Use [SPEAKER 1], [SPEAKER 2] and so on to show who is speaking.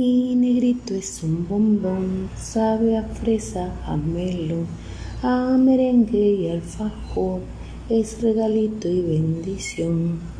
[SPEAKER 1] mi negrito es un bombón, sabe a fresa, a a merengue y alfajor, es regalito y bendición.